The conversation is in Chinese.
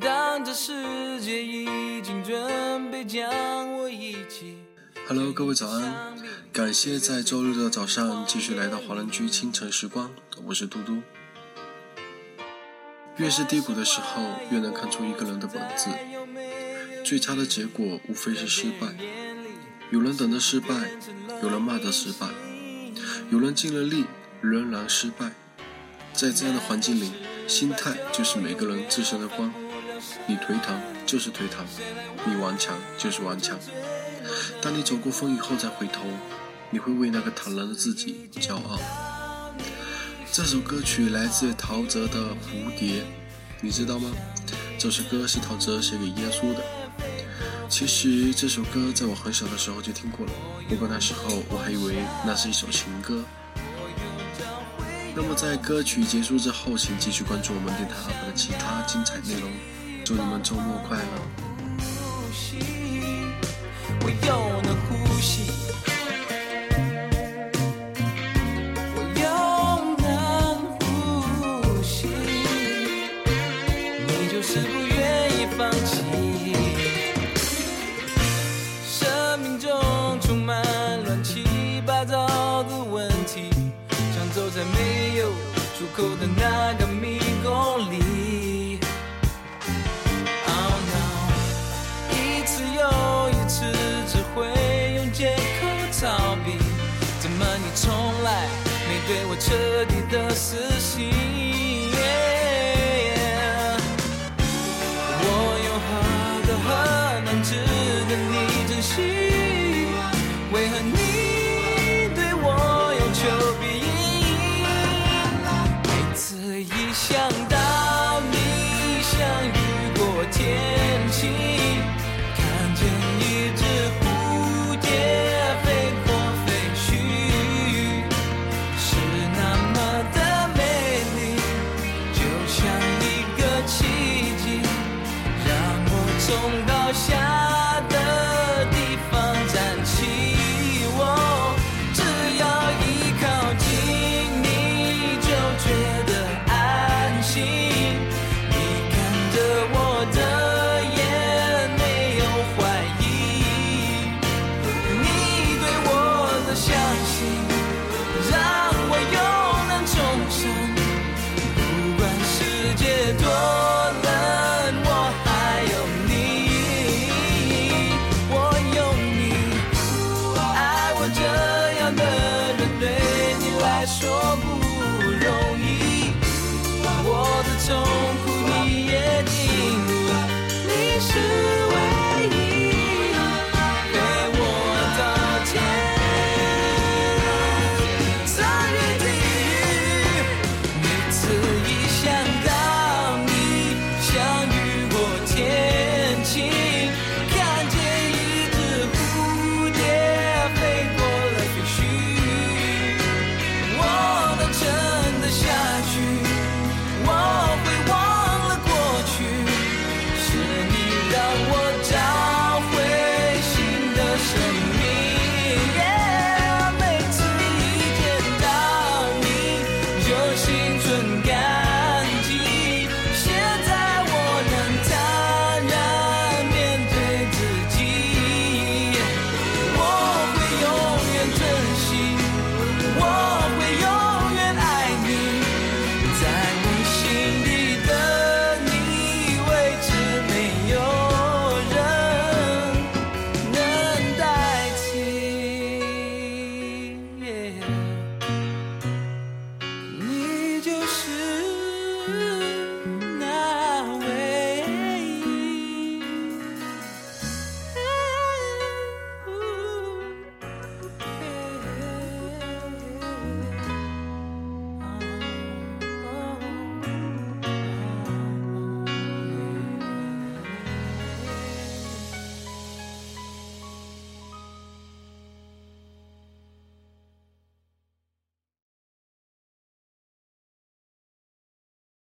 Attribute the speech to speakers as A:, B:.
A: 当这世界已经准备将我遗弃。
B: Hello，各位早安！感谢在周日的早上继续来到华人居清晨时光，我是嘟嘟。越是低谷的时候，越能看出一个人的本质。最差的结果无非是失败。有人等着失败，有人骂着失败，有人尽了力仍然失败。在这样的环境里，心态就是每个人自身的光。你颓唐就是颓唐，你顽强就是顽强。当你走过风雨后再回头，你会为那个坦然的自己骄傲。这首歌曲来自陶喆的《蝴蝶》，你知道吗？这首歌是陶喆写给耶稣的。其实这首歌在我很小的时候就听过了，不过那时候我还以为那是一首情歌。那么在歌曲结束之后，请继续关注我们电台 UP 的其他精彩内容。祝你们周末快
A: 乐，呼吸，我又能呼吸，我又能呼吸，你就是不愿意放弃。生命中充满乱七八糟的问题，像走在没有出口的那个迷。彻底的死心？我有何德何能值得你珍惜？